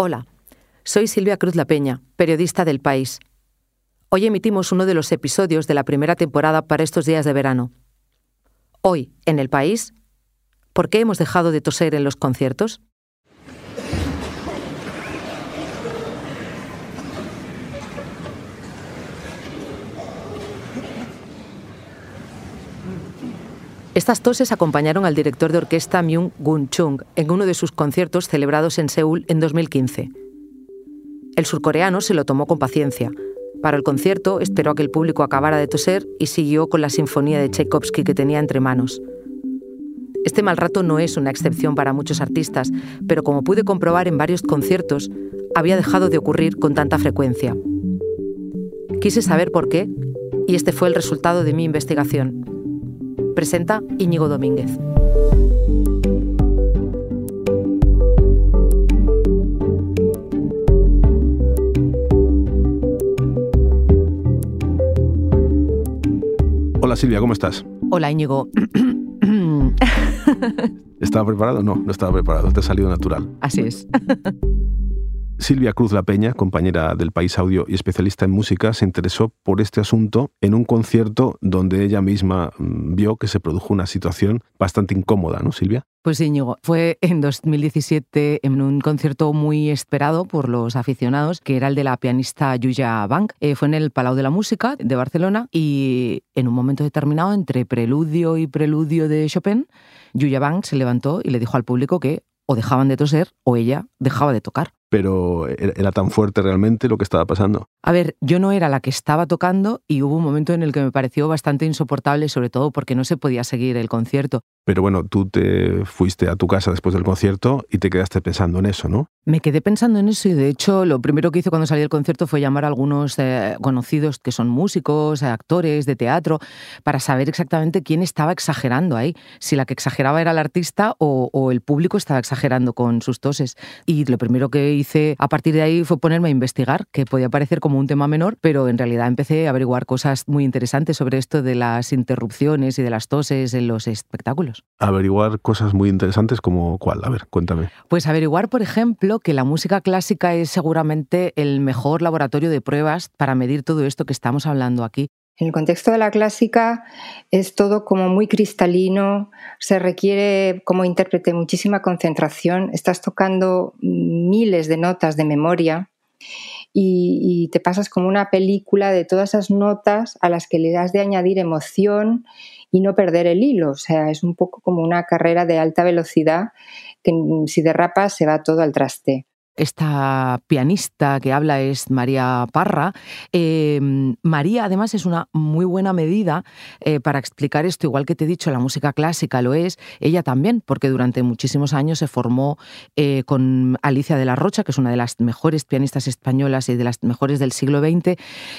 Hola, soy Silvia Cruz La Peña, periodista del País. Hoy emitimos uno de los episodios de la primera temporada para estos días de verano. Hoy, en el País, ¿por qué hemos dejado de toser en los conciertos? Estas toses acompañaron al director de orquesta Myung Gun Chung en uno de sus conciertos celebrados en Seúl en 2015. El surcoreano se lo tomó con paciencia. Para el concierto esperó a que el público acabara de toser y siguió con la sinfonía de Tchaikovsky que tenía entre manos. Este mal rato no es una excepción para muchos artistas, pero como pude comprobar en varios conciertos, había dejado de ocurrir con tanta frecuencia. Quise saber por qué y este fue el resultado de mi investigación presenta Íñigo Domínguez. Hola Silvia, ¿cómo estás? Hola Íñigo. ¿Estaba preparado? No, no estaba preparado, te ha salido natural. Así es. Silvia Cruz La Peña, compañera del País Audio y especialista en música, se interesó por este asunto en un concierto donde ella misma mm, vio que se produjo una situación bastante incómoda, ¿no, Silvia? Pues Íñigo, fue en 2017 en un concierto muy esperado por los aficionados, que era el de la pianista Yuya Bank. Eh, fue en el Palau de la Música de Barcelona y en un momento determinado, entre preludio y preludio de Chopin, Yuya Bank se levantó y le dijo al público que o dejaban de toser o ella dejaba de tocar pero era tan fuerte realmente lo que estaba pasando. A ver, yo no era la que estaba tocando y hubo un momento en el que me pareció bastante insoportable, sobre todo porque no se podía seguir el concierto. Pero bueno, tú te fuiste a tu casa después del concierto y te quedaste pensando en eso, ¿no? Me quedé pensando en eso y de hecho lo primero que hice cuando salí del concierto fue llamar a algunos eh, conocidos que son músicos, actores de teatro, para saber exactamente quién estaba exagerando ahí, si la que exageraba era el artista o, o el público estaba exagerando con sus toses. Y lo primero que hice a partir de ahí fue ponerme a investigar, que podía parecer como un tema menor, pero en realidad empecé a averiguar cosas muy interesantes sobre esto de las interrupciones y de las toses en los espectáculos. Averiguar cosas muy interesantes como cuál, a ver, cuéntame. Pues averiguar, por ejemplo, que la música clásica es seguramente el mejor laboratorio de pruebas para medir todo esto que estamos hablando aquí. En el contexto de la clásica es todo como muy cristalino, se requiere como intérprete muchísima concentración, estás tocando miles de notas de memoria y, te pasas como una película de todas esas notas a las que le das de añadir emoción y no perder el hilo. O sea, es un poco como una carrera de alta velocidad que si derrapas se va todo al traste esta pianista que habla es María Parra. Em, María, además, es una muy buena medida eh, para explicar esto, igual que te he dicho, la música clásica lo es, ella también, porque durante muchísimos años se formó eh, con Alicia de la Rocha, que es una de las mejores pianistas españolas y de las mejores del siglo XX.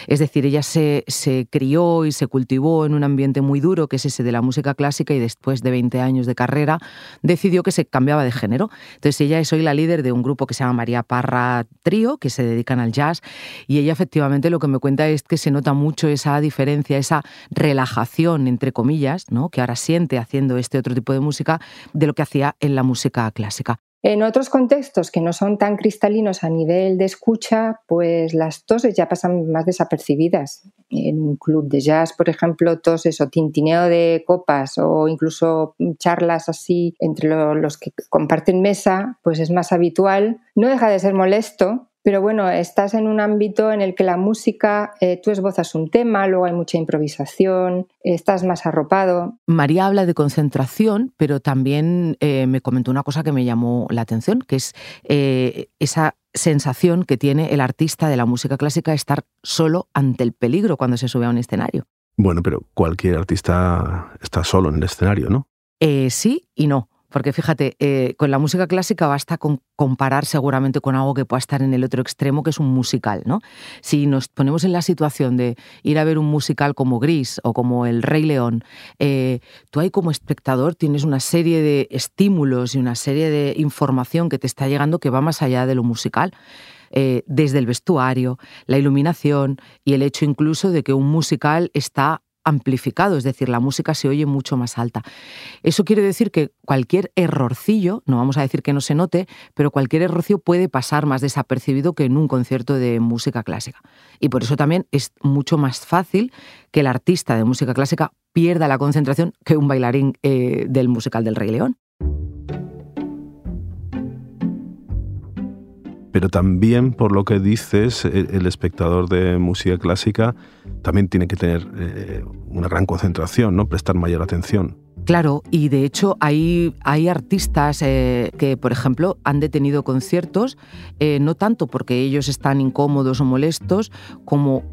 Es decir, ella se, se crió y se cultivó en un ambiente muy duro, que es ese de la música clásica, y después de 20 años de carrera decidió que se cambiaba de género. Entonces ella es hoy la líder de un grupo que se llama María Parra Trío, que se dedican al jazz, y ella efectivamente lo que me cuenta es que se nota mucho esa diferencia, esa relajación, entre comillas, ¿no? que ahora siente haciendo este otro tipo de música, de lo que hacía en la música clásica. En otros contextos que no son tan cristalinos a nivel de escucha, pues las toses ya pasan más desapercibidas. En un club de jazz, por ejemplo, toses o tintineo de copas o incluso charlas así entre los que comparten mesa, pues es más habitual. No deja de ser molesto, pero bueno, estás en un ámbito en el que la música, eh, tú esbozas un tema, luego hay mucha improvisación, estás más arropado. María habla de concentración, pero también eh, me comentó una cosa que me llamó la atención, que es eh, esa sensación que tiene el artista de la música clásica de estar solo ante el peligro cuando se sube a un escenario. Bueno, pero cualquier artista está solo en el escenario, ¿no? sí y no. Porque fíjate, eh, con la música clásica basta con comparar seguramente con algo que pueda estar en el otro extremo, que es un musical, ¿no? Si nos ponemos en la situación de ir a ver un musical como Gris o como El Rey León, eh, tú ahí como espectador tienes una serie de estímulos y una serie de información que te está llegando que va más allá de lo musical. Eh, desde el vestuario, la iluminación y el hecho incluso de que un musical está amplificado, es decir, la música se oye mucho más alta. Eso quiere decir que cualquier errorcillo, no vamos a decir que no se note, pero cualquier errorcillo puede pasar más desapercibido que en un concierto de música clásica. Y por eso también es mucho más fácil que el artista de música clásica pierda la concentración que un bailarín eh, del musical del Rey León. Pero también por lo que dices, el, espectador de música clásica también tiene que tener eh, una gran concentración, ¿no? prestar mayor atención. Claro, y de hecho hay, artistas eh, que, por ejemplo, han detenido conciertos, eh, no tanto porque ellos están incómodos o molestos, como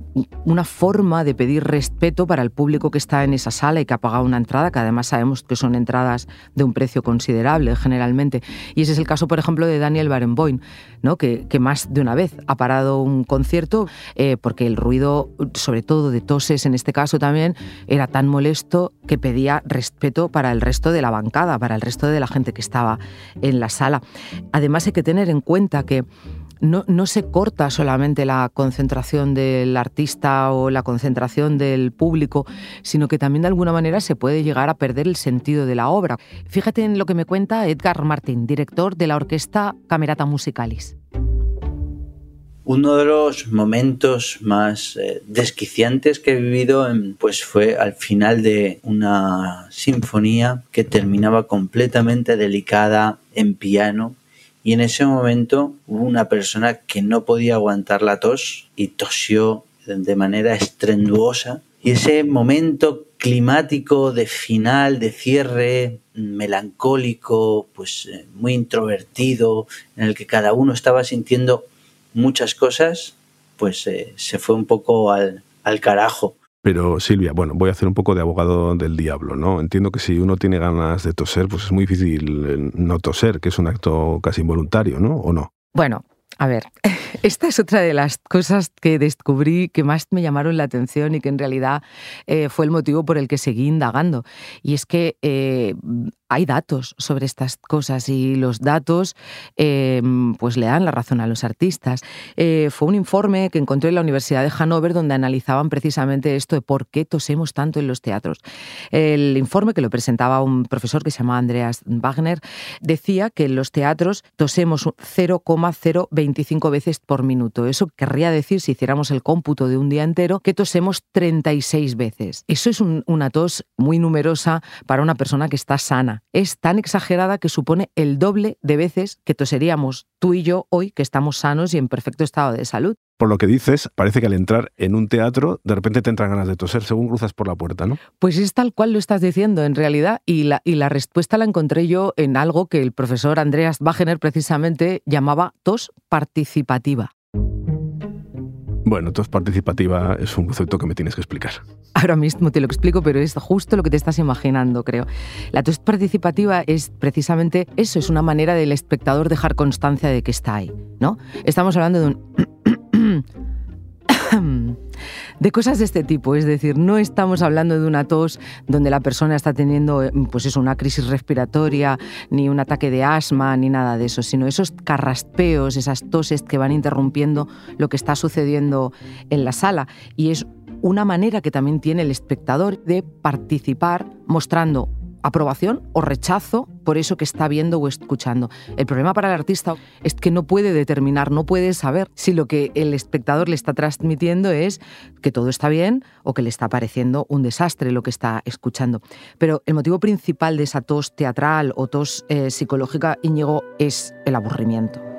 una forma de pedir respeto para el público que está en esa sala y que ha pagado una entrada, que además sabemos que son entradas de un precio considerable generalmente. Y ese es el caso, por ejemplo, de Daniel Barenboim, ¿no? que, más de una vez ha parado un concierto eh, porque el ruido, sobre todo de toses en este caso también, era tan molesto que pedía respeto para el resto de la bancada, para el resto de la gente que estaba en la sala. Además hay que tener en cuenta que no, no, se corta solamente la concentración del artista o la concentración del público, sino que también de alguna manera se puede llegar a perder el sentido de la obra. Fíjate en lo que me cuenta Edgar Martín, director de la orquesta Camerata Musicalis. Uno de los momentos más eh, desquiciantes que he vivido pues fue al final de una sinfonía que terminaba completamente delicada en piano y en ese momento hubo una persona que no podía aguantar la tos y tosió de manera estrenduosa. Y ese momento climático de final, de cierre, melancólico, pues eh, muy introvertido, en el que cada uno estaba sintiendo muchas cosas, pues eh, se fue un poco al, al carajo. Pero Silvia, bueno, voy a hacer un poco de abogado del diablo, ¿no? Entiendo que si uno tiene ganas de toser, pues es muy difícil eh, no toser, que es un acto casi involuntario, ¿no? ¿O no? Bueno, a ver, esta es otra de las cosas que descubrí que más me llamaron la atención y que en realidad eh, fue el motivo por el que seguí indagando. Y es que eh, hay datos sobre estas cosas y los datos em, pues le dan la razón a los artistas. Eh, fue un informe que encontré en la Universidad de Hannover donde analizaban precisamente esto de por qué tosemos tanto en los teatros. El informe que lo presentaba un profesor que se llama Andreas Wagner decía que en los teatros tosemos 0,025 veces por minuto. Eso querría decir, si hiciéramos el cómputo de un día entero, que tosemos 36 veces. Eso es una tos muy numerosa para una persona que está sana es tan exagerada que supone el doble de veces que toseríamos tú y yo hoy que estamos sanos y en perfecto estado de salud. Por lo que dices, parece que al entrar en un teatro, de repente te entran ganas de toser según cruzas por la puerta, ¿no? Pues es tal cual lo estás diciendo, en realidad, y la, y la respuesta la encontré yo en algo que el profesor Andreas Wagener precisamente llamaba tos participativa. Bueno, tos participativa es un concepto que me tienes que explicar. Ahora mismo te lo explico, pero es justo lo que te estás imaginando, creo. La tos participativa es precisamente eso, es una manera del espectador dejar constancia de que está ahí, ¿no? Estamos hablando de un de cosas de este tipo. Es decir, no estamos hablando de una tos donde la persona está teniendo eh, pues eso, una crisis respiratoria, ni un ataque de asma, ni nada de eso, sino esos carraspeos, esas toses que van interrumpiendo lo que está sucediendo en la sala. Y es una manera que también tiene el espectador de participar mostrando aprobación o rechazo por eso que está viendo o escuchando. El problema para el artista es que no puede determinar, no puede saber si lo que el espectador le está transmitiendo es que todo está bien o que le está pareciendo un desastre lo que está escuchando. Pero el motivo principal de esa tos teatral o tos eh, psicológica, Íñigo, es el aburrimiento.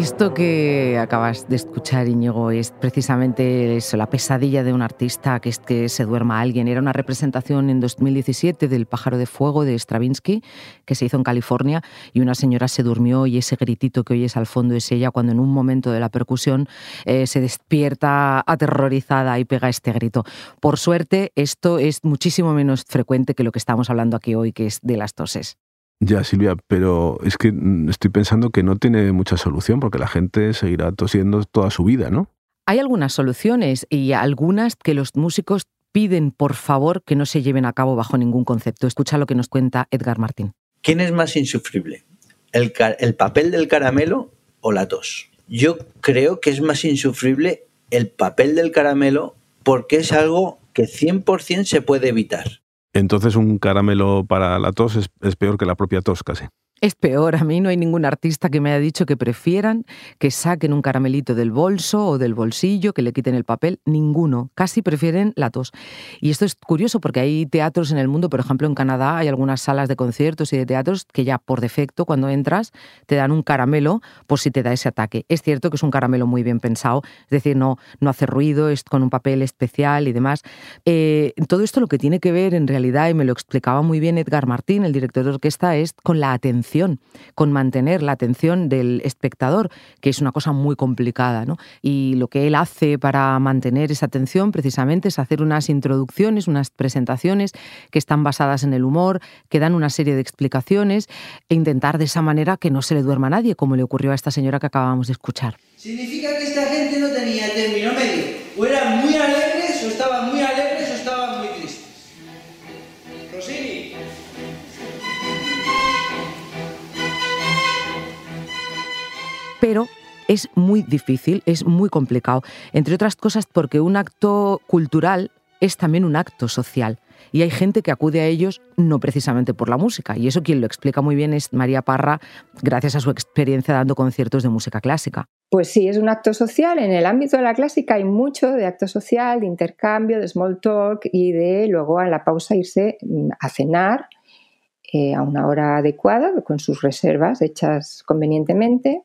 Esto que acabas de escuchar, Íñigo, es precisamente la pesadilla de un artista, que es que se duerma alguien. Era una representación en 2017 del Pájaro de Fuego de Stravinsky, que se hizo en California, y una señora se durmió y ese gritito que oyes al fondo es ella cuando en un momento de la percusión eh, se despierta aterrorizada y pega este grito. Por suerte, esto es muchísimo menos frecuente que lo que estamos hablando aquí hoy, que es de las toses. Ya, Silvia, pero es que mm, estoy pensando que no tiene mucha solución porque la gente seguirá tosiendo toda su vida, ¿no? Hay algunas soluciones y algunas que los músicos piden por favor que no se lleven a cabo bajo ningún concepto. Escucha lo que nos cuenta Edgar Martín. ¿Quién es más insufrible? ¿El, el papel del caramelo o la tos? Yo creo que es más insufrible el papel del caramelo porque es algo que 100% se puede evitar. Entonces un caramelo para la tos es, peor que la propia tos casi. Es peor, a mí no hay ningún artista que me haya dicho que prefieran que saquen un caramelito del bolso o del bolsillo, que le quiten el papel, ninguno, casi prefieren la tos. Y esto es curioso porque hay teatros en el mundo, por ejemplo en Canadá hay algunas salas de conciertos y de teatros que ya por defecto cuando entras te dan un caramelo por si te da ese ataque. Es cierto que es un caramelo muy bien pensado, es decir, no, no hace ruido, es con un papel especial y demás. Eh, todo esto lo que tiene que ver en realidad, y me lo explicaba muy bien Edgar Martín, el director de orquesta, es con la atención con mantener la atención del espectador, que es una cosa muy complicada. Y lo que él hace para mantener esa atención precisamente es hacer unas introducciones, unas presentaciones que están basadas en el humor, que dan una serie de explicaciones e intentar de esa manera que no se le duerma a nadie, como le ocurrió a esta señora que acabamos de escuchar. Significa que esta gente no tenía término medio, o eran muy alegres o estaban muy pero es muy difícil, es muy complicado, entre otras cosas porque un acto cultural es también un acto social. Y hay gente que acude a ellos no precisamente por la música. Y eso quien lo explica muy bien es María Parra, gracias a su experiencia dando conciertos de música clásica. Pues sí, es un acto social. En el ámbito de la clásica hay mucho de acto social, de intercambio, de small talk y de luego a la pausa irse a cenar eh, a una hora adecuada, con sus reservas hechas convenientemente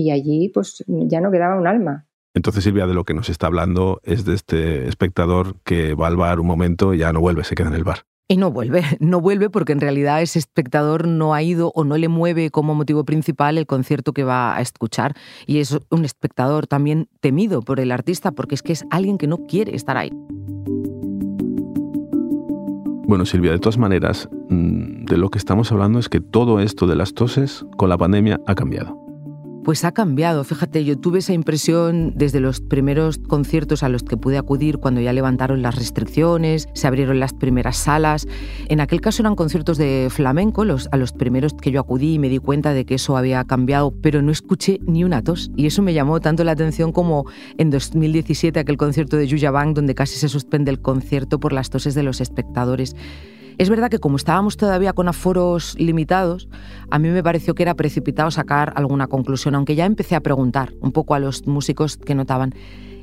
y allí pues ya no quedaba un alma. Entonces, Silvia, de lo que nos está hablando es de este espectador que va al bar un momento y ya no vuelve, se queda en el bar. Y no vuelve, no vuelve porque en realidad ese espectador no ha ido o no le mueve como motivo principal el concierto que va a escuchar. Y es un espectador también temido por el artista porque es que es alguien que no quiere estar ahí. Bueno, Silvia, de todas maneras, mm, de lo que estamos hablando es que todo esto de las toses con la pandemia ha cambiado. Pues ha cambiado, fíjate, yo tuve esa impresión desde los primeros conciertos a los que pude acudir cuando ya levantaron las restricciones, se abrieron las primeras salas. En aquel caso eran conciertos de flamenco, los, a los primeros que yo acudí y me di cuenta de que eso había cambiado, pero no escuché ni una tos. Y eso me llamó tanto la atención como en 2017 aquel concierto de Yuya Bang donde casi se suspende el concierto por las toses de los espectadores. Es verdad que como estábamos todavía con aforos limitados, a mí me pareció que era precipitado sacar alguna conclusión, aunque ya empecé a preguntar un poco a los músicos que notaban.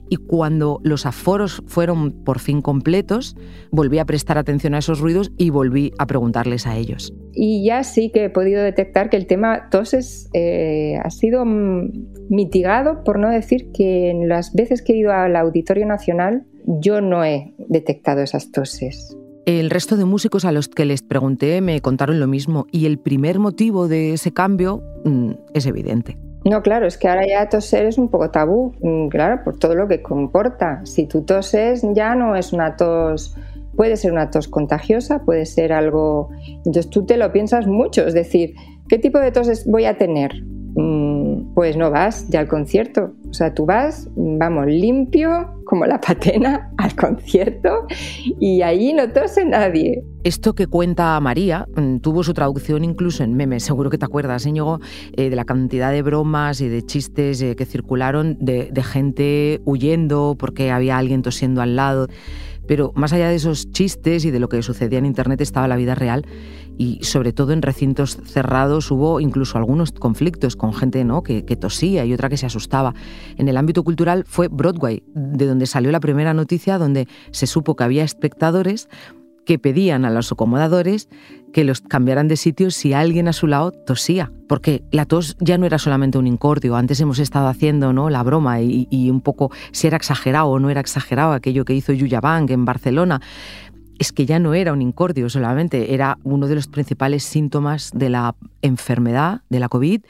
Y cuando los aforos fueron por fin completos, volví a prestar atención a esos ruidos y volví a preguntarles a ellos. Y ya sí que he podido detectar que el tema toses eh, ha sido mitigado, por no decir que en las veces que he ido al Auditorio Nacional yo no he detectado esas toses. El resto de músicos a los que les pregunté me contaron lo mismo y el primer motivo de ese cambio mm, es evidente. No, claro, es que ahora ya toser es un poco tabú, mm, claro, por todo lo que comporta. Si tú toses ya no es una tos, puede ser una tos contagiosa, puede ser algo... Entonces tú te lo piensas mucho, es decir, ¿qué tipo de tos voy a tener? Mm, pues no vas ya al concierto. O sea, tú vas, vamos, limpio como la patena al concierto y allí no tose nadie. Esto que cuenta María mm, tuvo su traducción incluso en memes, seguro que te acuerdas, Íñigo, eh, de la cantidad de bromas y de chistes eh, que circularon de, de gente huyendo porque había alguien tosiendo al lado. Pero más allá de esos chistes y de lo que sucedía en Internet estaba la vida real y sobre todo en recintos cerrados hubo incluso algunos conflictos con gente ¿no? que, que, tosía y otra que se asustaba. En el ámbito cultural fue Broadway, de donde salió la primera noticia donde se supo que había espectadores que pedían a los acomodadores que los cambiaran de sitio si alguien a su lado tosía. Porque la tos ya no era solamente un incordio. Antes hemos estado haciendo ¿no? la broma y, un poco si era exagerado o no era exagerado aquello que hizo Yuya Bank en Barcelona. Es que ya no era un incordio solamente, era uno de los principales síntomas de la enfermedad, de la COVID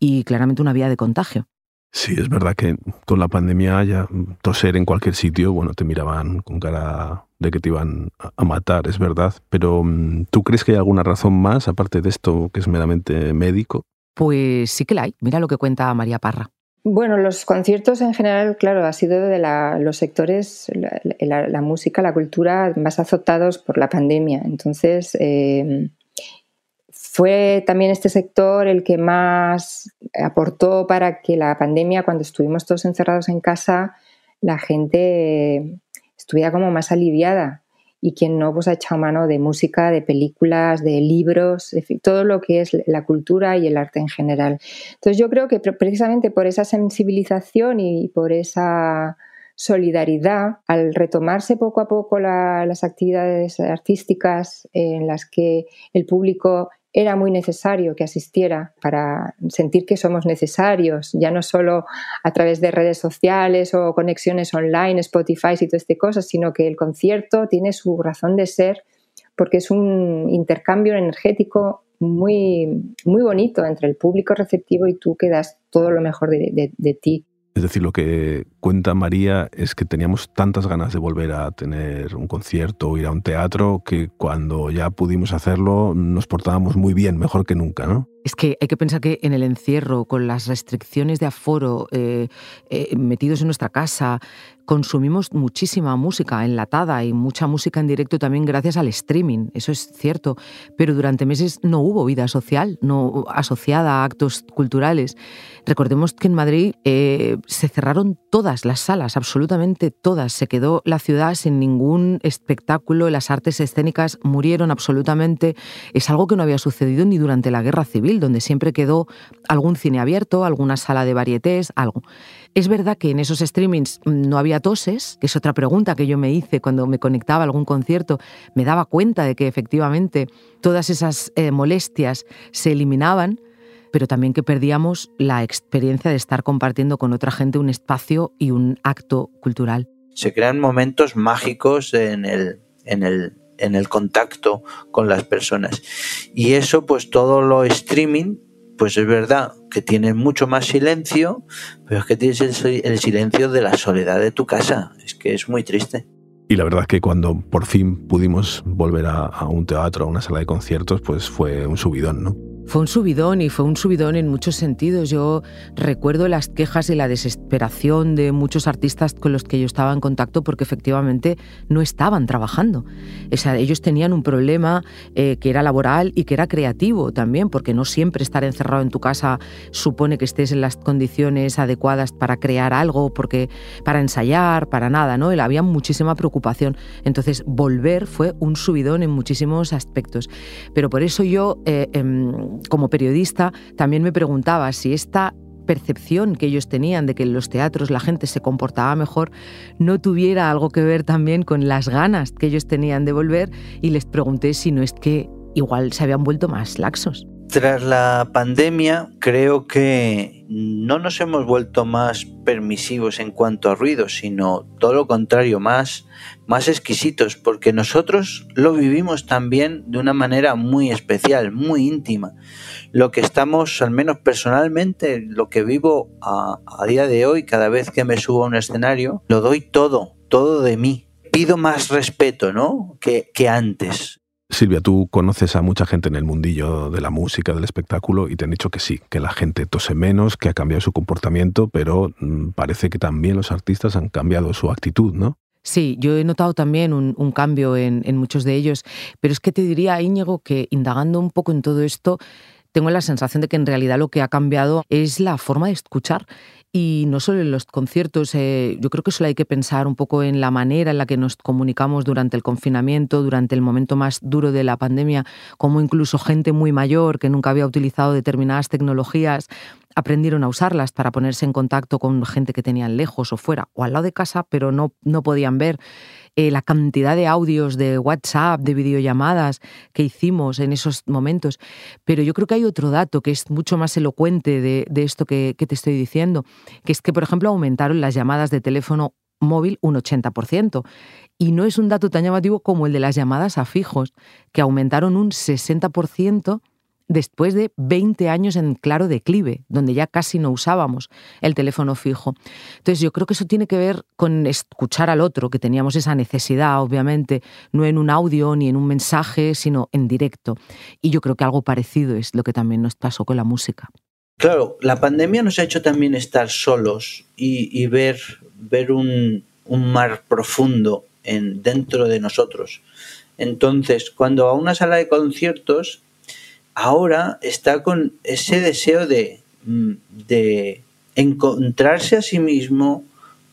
y claramente una vía de contagio. Sí, es verdad que con la pandemia ya toser en cualquier sitio, bueno, te miraban con cara de que te iban a matar, es verdad. Pero mm, ¿tú crees que hay alguna razón más, aparte de esto que es meramente médico? Pues sí que la hay. Mira lo que cuenta María Parra. Bueno, los conciertos en general, claro, ha sido de los sectores, la, música, la cultura más azotados por la pandemia. Entonces, eh, fue también este sector el que más aportó para que la pandemia, cuando estuvimos todos encerrados en casa, la gente estuviera como más aliviada y quien no pues ha echado mano de música, de películas, de libros, de todo lo que es la cultura y el arte en general. Entonces yo creo que precisamente por esa sensibilización y por esa solidaridad, al retomarse poco a poco las actividades artísticas en las que el público era muy necesario que asistiera para sentir que somos necesarios, ya no solo a través de redes sociales o conexiones online, Spotify y todas estas cosas, sino que el concierto tiene su razón de ser porque es un intercambio energético muy, muy bonito entre el público receptivo y tú que das todo lo mejor de, de ti. Es decir, lo que cuenta María es que teníamos tantas ganas de volver a tener un concierto o ir a un teatro que cuando ya pudimos hacerlo nos portábamos muy bien, mejor que nunca, ¿no? Es que hay que pensar que en el encierro, con las restricciones de aforo, eh, eh, metidos en nuestra casa, consumimos muchísima música enlatada y mucha música en directo también gracias al streaming, eso es cierto, pero durante meses no hubo vida social, no asociada a actos culturales. Recordemos que en Madrid eh, se cerraron todas las salas, absolutamente todas, se quedó la ciudad sin ningún espectáculo, las artes escénicas murieron absolutamente, es algo que no había sucedido ni durante la guerra civil donde siempre quedó algún cine abierto, alguna sala de varietés, algo. Es verdad que en esos streamings no había toses, que es otra pregunta que yo me hice cuando me conectaba a algún concierto, me daba cuenta de que efectivamente todas esas eh, molestias se eliminaban, pero también que perdíamos la experiencia de estar compartiendo con otra gente un espacio y un acto cultural. Se crean momentos mágicos en el, en el en el contacto con las personas. Y eso, pues todo lo streaming, pues es verdad que tiene mucho más silencio, pero es que tienes el, silencio de la soledad de tu casa. Es que es muy triste. Y la verdad es que cuando por fin pudimos volver a, a un teatro, a una sala de conciertos, pues fue un subidón, ¿no? Fue un subidón y fue un subidón en muchos sentidos. Yo recuerdo las quejas y la desesperación de muchos artistas con los que yo estaba en contacto porque efectivamente no estaban trabajando. O sea, ellos tenían un problema eh, que era laboral y que era creativo también, porque no siempre estar encerrado en tu casa supone que estés en las condiciones adecuadas para crear algo, porque para ensayar, para nada, ¿no? Había muchísima preocupación. Entonces, volver fue un subidón en muchísimos aspectos. Pero por eso yo eh, em, como periodista, también me preguntaba si esta percepción que ellos tenían de que en los teatros la gente se comportaba mejor no tuviera algo que ver también con las ganas que ellos tenían de volver y les pregunté si no es que igual se habían vuelto más laxos. Tras la pandemia, creo que no nos hemos vuelto más permisivos en cuanto a ruido, sino todo lo contrario, más, más exquisitos, porque nosotros lo vivimos también de una manera muy especial, muy íntima. Lo que estamos, al menos personalmente, lo que vivo a, día de hoy, cada vez que me subo a un escenario, lo doy todo, todo de mí. Pido más respeto, ¿no? Que antes. Silvia, tú conoces a mucha gente en el mundillo de la música, del espectáculo, y te han dicho que sí, que la gente tose menos, que ha cambiado su comportamiento, pero mm, parece que también los artistas han cambiado su actitud, ¿no? Sí, yo he notado también un, cambio en, en, muchos de ellos, pero es que te diría, Íñigo, que indagando un poco en todo esto, tengo la sensación de que en realidad lo que ha cambiado es la forma de escuchar. Y no solo en los conciertos, eh, yo creo que solo hay que pensar un poco en la manera en la que nos comunicamos durante el confinamiento, durante el momento más duro de la pandemia, como incluso gente muy mayor que nunca había utilizado determinadas tecnologías aprendieron a usarlas para ponerse en contacto con gente que tenían lejos o fuera o al lado de casa, pero no, no podían ver. Eh, la cantidad de audios de WhatsApp, de videollamadas que hicimos en esos momentos. Pero yo creo que hay otro dato que es mucho más elocuente de, esto que, que te estoy diciendo, que es que, por ejemplo, aumentaron las llamadas de teléfono móvil un 80%. Y no es un dato tan llamativo como el de las llamadas a fijos, que aumentaron un 60% después de 20 años en claro declive, donde ya casi no usábamos el teléfono fijo. Entonces yo creo que eso tiene que ver con escuchar al otro, que teníamos esa necesidad, obviamente, no en un audio ni en un mensaje, sino en directo. Y yo creo que algo parecido es lo que también nos pasó con la música. Claro, la pandemia nos ha hecho también estar solos y, ver, ver un, mar profundo en, dentro de nosotros. Entonces, cuando a una sala de conciertos, ahora está con ese deseo de, mm, de encontrarse a sí mismo,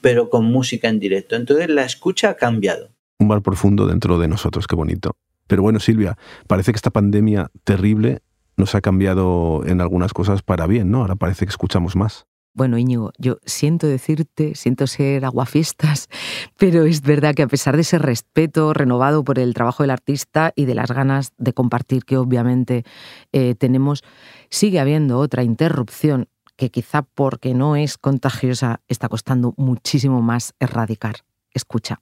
pero con música en directo. Entonces, la escucha ha cambiado. Un mar profundo dentro de nosotros, qué bonito. Pero bueno, Silvia, parece que esta pandemia terrible nos ha cambiado en algunas cosas para bien, ¿no? Ahora parece que escuchamos más. Bueno, Íñigo, yo siento decirte, siento ser aguafiestas, pero es verdad que a pesar de ese respeto renovado por el trabajo del artista y de las ganas de compartir que obviamente eh, tenemos, sigue habiendo otra interrupción que quizá porque no es contagiosa está costando muchísimo más erradicar. Escucha.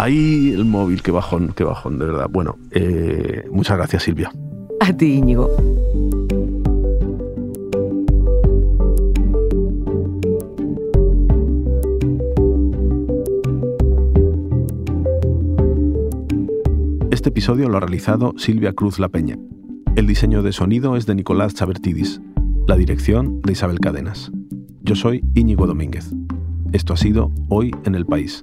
Ahí el móvil, qué bajón, qué bajón, de verdad. Bueno, eh, muchas gracias Silvia. A ti, Íñigo. Este episodio lo ha realizado Silvia Cruz La Peña. El diseño de sonido es de Nicolás Chabertidis. La dirección de Isabel Cadenas. Yo soy Íñigo Domínguez. Esto ha sido Hoy en el País.